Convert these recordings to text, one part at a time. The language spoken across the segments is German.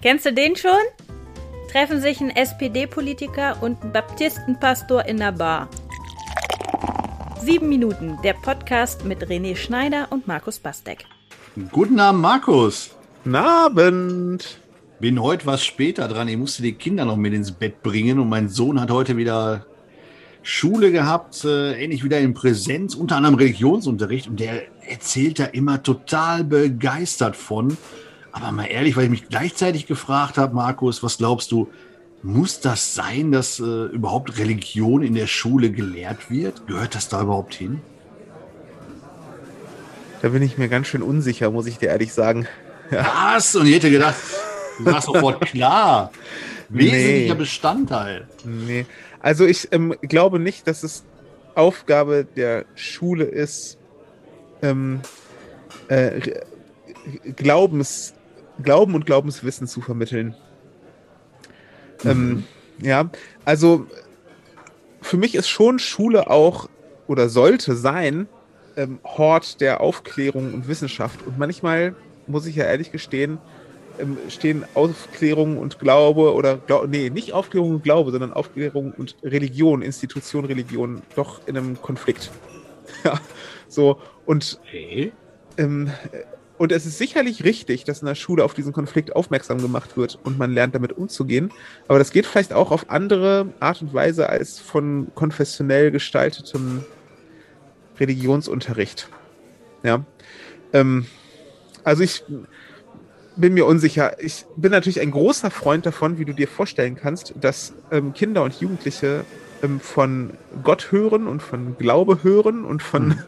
Kennst du den schon? Treffen sich ein SPD-Politiker und ein Baptistenpastor in der Bar. Sieben Minuten, der Podcast mit René Schneider und Markus Bastek. Guten Abend, Markus. Guten Abend. Bin heute was später dran. Ich musste die Kinder noch mit ins Bett bringen und mein Sohn hat heute wieder Schule gehabt, äh, ähnlich wieder in Präsenz, unter anderem Religionsunterricht und der erzählt da immer total begeistert von. Aber mal ehrlich, weil ich mich gleichzeitig gefragt habe, Markus, was glaubst du, muss das sein, dass äh, überhaupt Religion in der Schule gelehrt wird? Gehört das da überhaupt hin? Da bin ich mir ganz schön unsicher, muss ich dir ehrlich sagen. Ja. Was? Und ich hätte gedacht, du sagst sofort klar. Wesentlicher nee. Bestandteil. Nee. Also ich ähm, glaube nicht, dass es Aufgabe der Schule ist, ähm, äh, Glaubens, Glauben und Glaubenswissen zu vermitteln. Mhm. Ähm, ja, also für mich ist schon Schule auch oder sollte sein ähm, Hort der Aufklärung und Wissenschaft. Und manchmal, muss ich ja ehrlich gestehen, ähm, stehen Aufklärung und Glaube oder Glau nee, nicht Aufklärung und Glaube, sondern Aufklärung und Religion, Institution Religion doch in einem Konflikt. ja, so und okay. ähm, und es ist sicherlich richtig, dass in der Schule auf diesen Konflikt aufmerksam gemacht wird und man lernt damit umzugehen. Aber das geht vielleicht auch auf andere Art und Weise als von konfessionell gestaltetem Religionsunterricht. Ja. Ähm, also ich bin mir unsicher. Ich bin natürlich ein großer Freund davon, wie du dir vorstellen kannst, dass ähm, Kinder und Jugendliche ähm, von Gott hören und von Glaube hören und von mhm.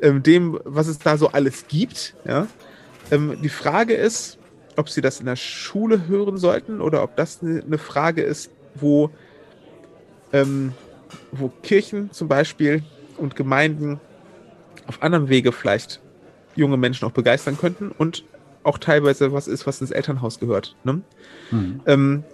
ähm, dem, was es da so alles gibt. Ja? Ähm, die Frage ist, ob sie das in der Schule hören sollten oder ob das eine ne Frage ist, wo, ähm, wo Kirchen zum Beispiel und Gemeinden auf anderem Wege vielleicht junge Menschen auch begeistern könnten und auch teilweise was ist, was ins Elternhaus gehört. Ne? Mhm. Ähm,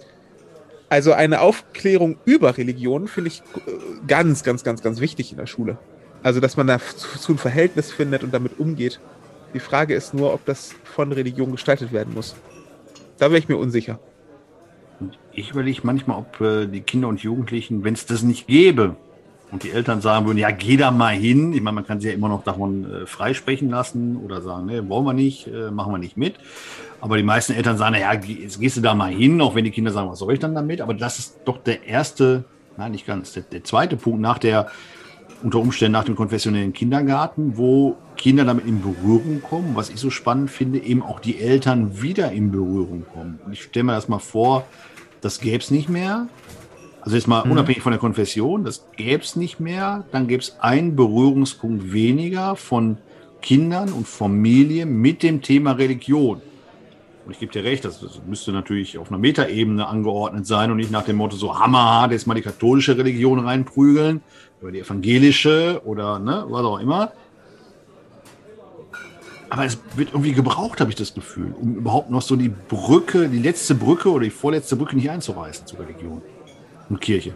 also eine Aufklärung über Religion finde ich äh, ganz, ganz, ganz, ganz wichtig in der Schule. Also dass man da zu ein Verhältnis findet und damit umgeht. Die Frage ist nur, ob das von Religion gestaltet werden muss. Da wäre ich mir unsicher. Ich überlege manchmal, ob äh, die Kinder und Jugendlichen, wenn es das nicht gäbe, und die Eltern sagen würden, ja, geh da mal hin. Ich meine, man kann sie ja immer noch davon äh, freisprechen lassen oder sagen, ne, wollen wir nicht, äh, machen wir nicht mit. Aber die meisten Eltern sagen, ja, jetzt gehst du da mal hin, auch wenn die Kinder sagen, was soll ich dann damit? Aber das ist doch der erste, nein, nicht ganz, der, der zweite Punkt nach der unter Umständen nach dem konfessionellen Kindergarten, wo Kinder damit in Berührung kommen, was ich so spannend finde, eben auch die Eltern wieder in Berührung kommen. Und ich stelle mir das mal vor, das gäbe es nicht mehr. Also jetzt mal mhm. unabhängig von der Konfession, das gäbe es nicht mehr. Dann gäbe es einen Berührungspunkt weniger von Kindern und Familien mit dem Thema Religion. Und ich gebe dir recht, das, das müsste natürlich auf einer Metaebene angeordnet sein und nicht nach dem Motto so hammerhart jetzt mal die katholische Religion reinprügeln oder die evangelische oder ne, was auch immer. Aber es wird irgendwie gebraucht, habe ich das Gefühl, um überhaupt noch so die Brücke, die letzte Brücke oder die vorletzte Brücke nicht einzureißen zur Religion und Kirche.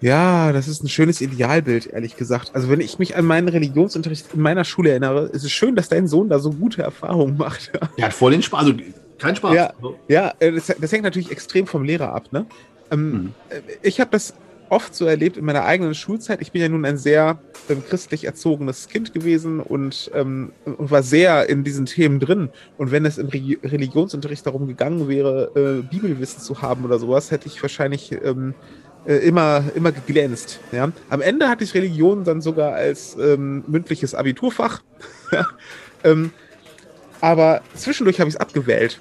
Ja, das ist ein schönes Idealbild, ehrlich gesagt. Also wenn ich mich an meinen Religionsunterricht in meiner Schule erinnere, ist es schön, dass dein Sohn da so gute Erfahrungen macht. Er hat voll den Spaß. Also kein Spaß. Ja, ja äh, das, das, hängt natürlich extrem vom Lehrer ab. Ne? Ähm, mhm. Äh, ich habe das oft so erlebt in meiner eigenen Schulzeit. Ich bin ja nun ein sehr ähm, christlich erzogenes Kind gewesen und, ähm, und, war sehr in diesen Themen drin. Und wenn es im Re Religionsunterricht darum gegangen wäre, äh, Bibelwissen zu haben oder sowas, hätte ich wahrscheinlich ähm, äh, immer, immer geglänzt. Ja? Am Ende hatte ich Religion dann sogar als ähm, mündliches Abiturfach. ähm, aber zwischendurch habe ich es abgewählt.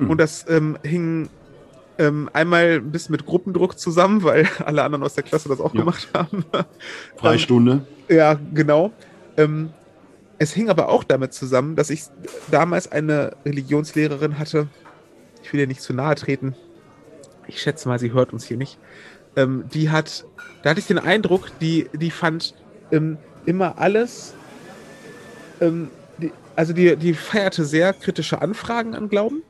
Mhm. Und das ähm, hing ähm, einmal ein bisschen mit Gruppendruck zusammen, weil alle anderen aus der Klasse das auch ja. gemacht haben. Freistunde. ja, genau. Ähm, es hing aber auch damit zusammen, dass ich damals eine Religionslehrerin hatte. Ich will ihr nicht zu nahe treten. Ich schätze mal, sie hört uns hier nicht. Ähm, die hat, da hatte ich den Eindruck, die, die fand ähm, immer alles, ähm, die, also die, die feierte sehr kritische Anfragen an Glauben.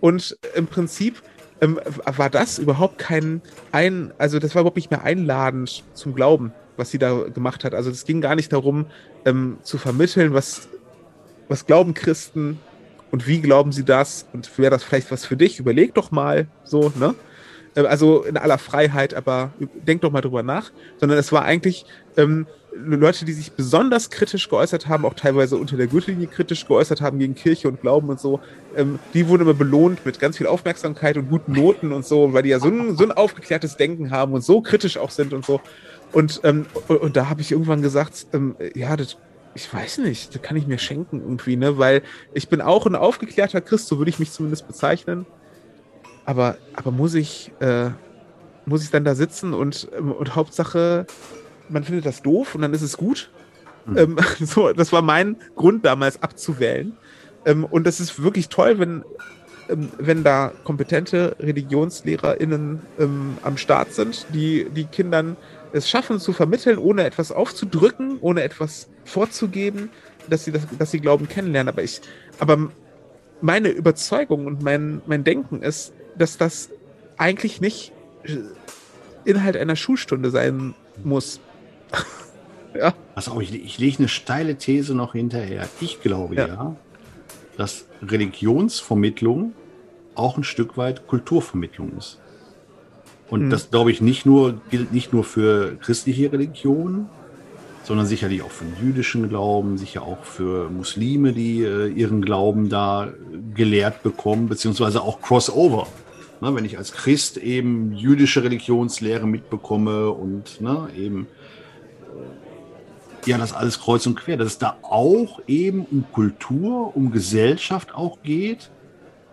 Und im Prinzip ähm, war das überhaupt kein ein, also das war überhaupt nicht mehr einladend zum Glauben, was sie da gemacht hat. Also es ging gar nicht darum, ähm, zu vermitteln, was, was glauben Christen und wie glauben sie das und wäre das vielleicht was für dich? Überleg doch mal so, ne? Äh, also in aller Freiheit, aber denk doch mal drüber nach. Sondern es war eigentlich ähm, Leute, die sich besonders kritisch geäußert haben, auch teilweise unter der Gürtellinie kritisch geäußert haben gegen Kirche und Glauben und so, ähm, die wurden immer belohnt mit ganz viel Aufmerksamkeit und guten Noten und so, weil die ja so ein, so ein aufgeklärtes Denken haben und so kritisch auch sind und so. Und, ähm, und, und da habe ich irgendwann gesagt, ähm, ja, das, ich weiß nicht, das kann ich mir schenken irgendwie, ne? Weil ich bin auch ein aufgeklärter Christ, so würde ich mich zumindest bezeichnen. Aber, aber muss ich, äh, muss ich dann da sitzen und, ähm, und Hauptsache, man findet das doof und dann ist es gut. Mhm. Ähm, so, das war mein Grund damals abzuwählen. Ähm, und das ist wirklich toll, wenn, ähm, wenn da kompetente ReligionslehrerInnen ähm, am Start sind, die, die Kindern es schaffen zu vermitteln, ohne etwas aufzudrücken, ohne etwas vorzugeben, dass sie das, dass sie Glauben kennenlernen. Aber ich, aber meine Überzeugung und mein, mein Denken ist, dass das eigentlich nicht Inhalt einer Schulstunde sein muss. ja. Also ich, ich lege eine steile These noch hinterher. Ich glaube ja, ja dass Religionsvermittlung auch ein Stück weit Kulturvermittlung ist. Und mhm. das glaube ich nicht nur, gilt nicht nur für christliche Religionen, sondern sicherlich auch für den jüdischen Glauben, sicher auch für Muslime, die äh, ihren Glauben da gelehrt bekommen, beziehungsweise auch Crossover. Ne, wenn ich als Christ eben jüdische Religionslehre mitbekomme und ne, eben ja das alles kreuz und quer, dass es da auch eben um Kultur, um Gesellschaft auch geht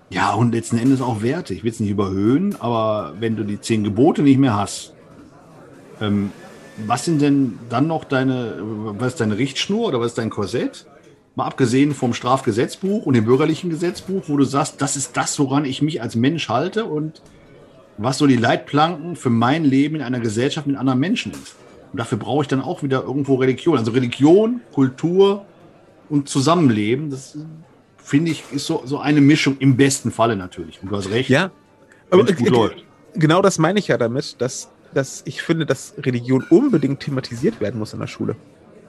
ja, und letzten Endes auch Werte. Ich will es nicht überhöhen, aber wenn du die zehn Gebote nicht mehr hast, ähm, was sind denn dann noch deine, was ist deine Richtschnur oder was ist dein Korsett? Mal abgesehen vom Strafgesetzbuch und dem bürgerlichen Gesetzbuch, wo du sagst, das ist das, woran ich mich als Mensch halte und was so die Leitplanken für mein Leben in einer Gesellschaft mit anderen Menschen ist. Und dafür brauche ich dann auch wieder irgendwo Religion. Also Religion, Kultur und Zusammenleben, das finde ich, ist so, so eine Mischung im besten Falle natürlich. Und du hast recht. Ja, aber gut läuft. genau das meine ich ja damit, dass, dass ich finde, dass Religion unbedingt thematisiert werden muss in der Schule.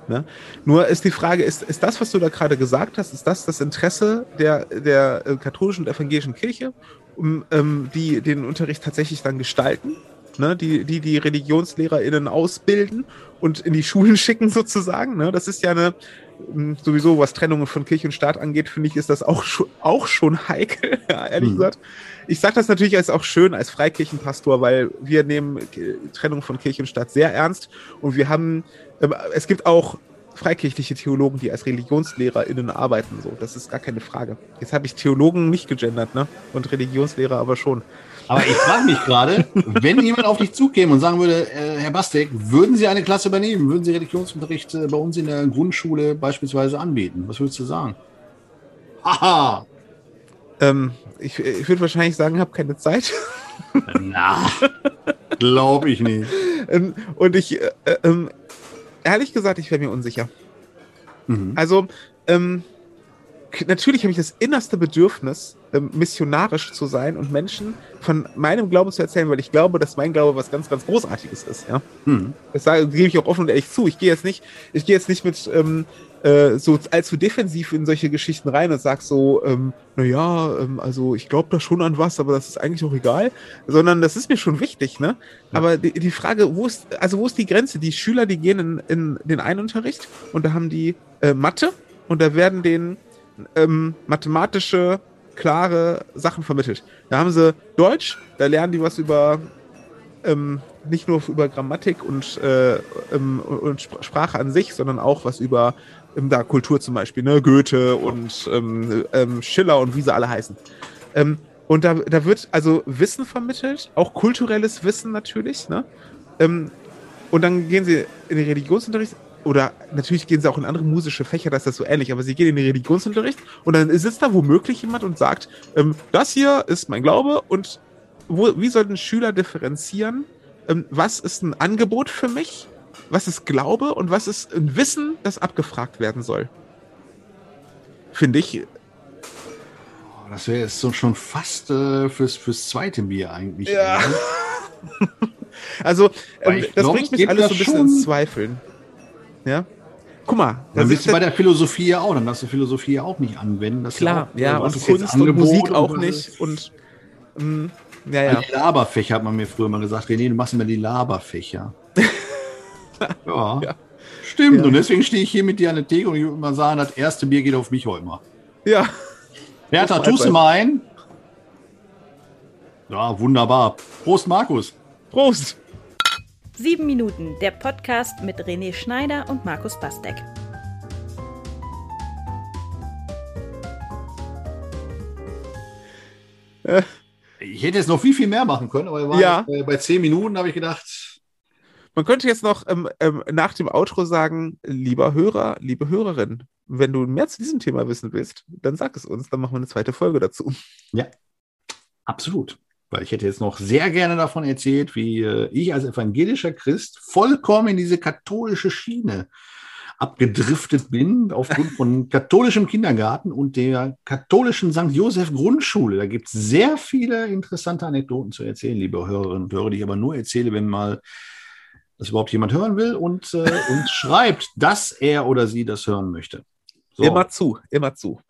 Ne? Nur ist die Frage, ist, ist das, was du da gerade gesagt hast, ist das das Interesse der, der äh, katholischen und evangelischen Kirche, um, ähm, die den Unterricht tatsächlich dann gestalten? Ne, die, die die ReligionslehrerInnen ausbilden und in die Schulen schicken sozusagen. Ne? Das ist ja eine, hm, sowieso, was Trennungen von Kirche und Staat angeht, finde ich, ist das auch schon, auch schon heikel, ja, ehrlich mhm. gesagt. Ich sage das natürlich als auch schön als Freikirchenpastor, weil wir nehmen Trennung von Kirche und Staat sehr ernst und wir haben, ähm, es gibt auch freikirchliche Theologen, die als ReligionslehrerInnen arbeiten, so. Das ist gar keine Frage. Jetzt habe ich Theologen nicht gegendert, ne? Und Religionslehrer aber schon. Aber ich frage mich gerade, wenn jemand auf dich zukäme und sagen würde, äh, Herr Bastek, würden Sie eine Klasse übernehmen? Würden Sie Religionsunterricht äh, bei uns in der Grundschule beispielsweise anbieten? Was würdest du sagen? Haha! Ähm, ich, ich würde wahrscheinlich sagen, habe keine Zeit. Na, glaube ich nicht. Ähm, und ich, äh, ähm, ehrlich gesagt, ich wäre mir unsicher. Mhm. Also, ähm, natürlich habe ich das innerste Bedürfnis, ähm, missionarisch zu sein und Menschen von meinem Glauben zu erzählen, weil ich glaube, dass mein Glaube was ganz, ganz Großartiges ist. Ja? Mhm. Das sage, gebe ich auch offen und ehrlich zu. Ich gehe jetzt nicht, ich gehe jetzt nicht mit ähm, äh, so allzu defensiv in solche Geschichten rein und sag so, ähm, naja, ähm, also ich glaube da schon an was, aber das ist eigentlich auch egal, sondern das ist mir schon wichtig, ne? Ja. Aber die, die Frage, wo ist, also wo ist die Grenze? Die Schüler, die gehen in, in den Einunterricht und da haben die äh, Mathe und da werden denen ähm, mathematische, klare Sachen vermittelt. Da haben sie Deutsch, da lernen die was über ähm, nicht nur über Grammatik und, äh, ähm, und Sprache an sich, sondern auch was über ähm, da Kultur zum Beispiel, ne? Goethe und ähm, ähm, Schiller und wie sie alle heißen. Ähm, und da, da wird also Wissen vermittelt, auch kulturelles Wissen natürlich. Ne? und dann gehen sie in den Religionsunterricht oder natürlich gehen sie auch in andere musische Fächer, da ist das so ähnlich, aber sie gehen in den Religionsunterricht und dann sitzt da womöglich jemand und sagt, ähm, das hier ist mein Glaube und wo, wie sollten Schüler differenzieren, ähm, was ist ein Angebot für mich, was ist Glaube und was ist ein Wissen, das abgefragt werden soll. Finde ich. Oh, das wäre jetzt so schon fast äh, fürs, fürs zweite Bier eigentlich. Ja. also, ähm, das glaub, bringt mich alles so ein bisschen ins Zweifeln. Ja. guck mal. Dann bist du bei der Philosophie ja auch, dann darfst du Philosophie ja auch nicht anwenden. Das klar, ja, ja auch, und Kunst und Musik auch nicht. Und mh, ja, ja. Die Laberfächer hat man mir früher mal gesagt. René, du machst immer die Laberfächer. ja. ja. Stimmt, ja. und deswegen stehe ich hier mit dir an der Theke und ich würde mal sagen, das erste Bier geht auf mich heute mal. Ja. Bertha, tust du mal ein? Ja, wunderbar. Prost, Markus. Prost. Sieben Minuten, der Podcast mit René Schneider und Markus Bastek. Ich hätte jetzt noch viel, viel mehr machen können, aber ja. bei, bei zehn Minuten habe ich gedacht. Man könnte jetzt noch ähm, ähm, nach dem Outro sagen, lieber Hörer, liebe Hörerin, wenn du mehr zu diesem Thema wissen willst, dann sag es uns, dann machen wir eine zweite Folge dazu. Ja, absolut. Weil ich hätte jetzt noch sehr gerne davon erzählt, wie äh, ich als evangelischer Christ vollkommen in diese katholische Schiene abgedriftet bin, aufgrund von katholischem Kindergarten und der katholischen St. Josef Grundschule. Da gibt es sehr viele interessante Anekdoten zu erzählen, liebe Hörerinnen und Hörer, die ich aber nur erzähle, wenn mal das überhaupt jemand hören will und, äh, und schreibt, dass er oder sie das hören möchte. So. Immer zu, immer zu.